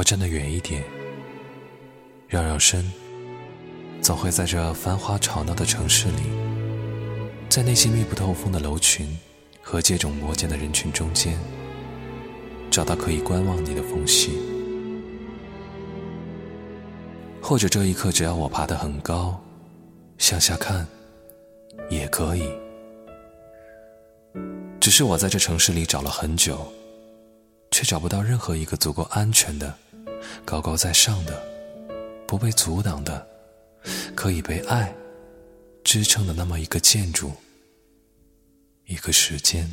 我站得远一点，绕绕身，总会在这繁华吵闹的城市里，在那些密不透风的楼群和接踵摩肩的人群中间，找到可以观望你的缝隙。或者这一刻，只要我爬得很高，向下看，也可以。只是我在这城市里找了很久。却找不到任何一个足够安全的、高高在上的、不被阻挡的、可以被爱支撑的那么一个建筑、一个时间。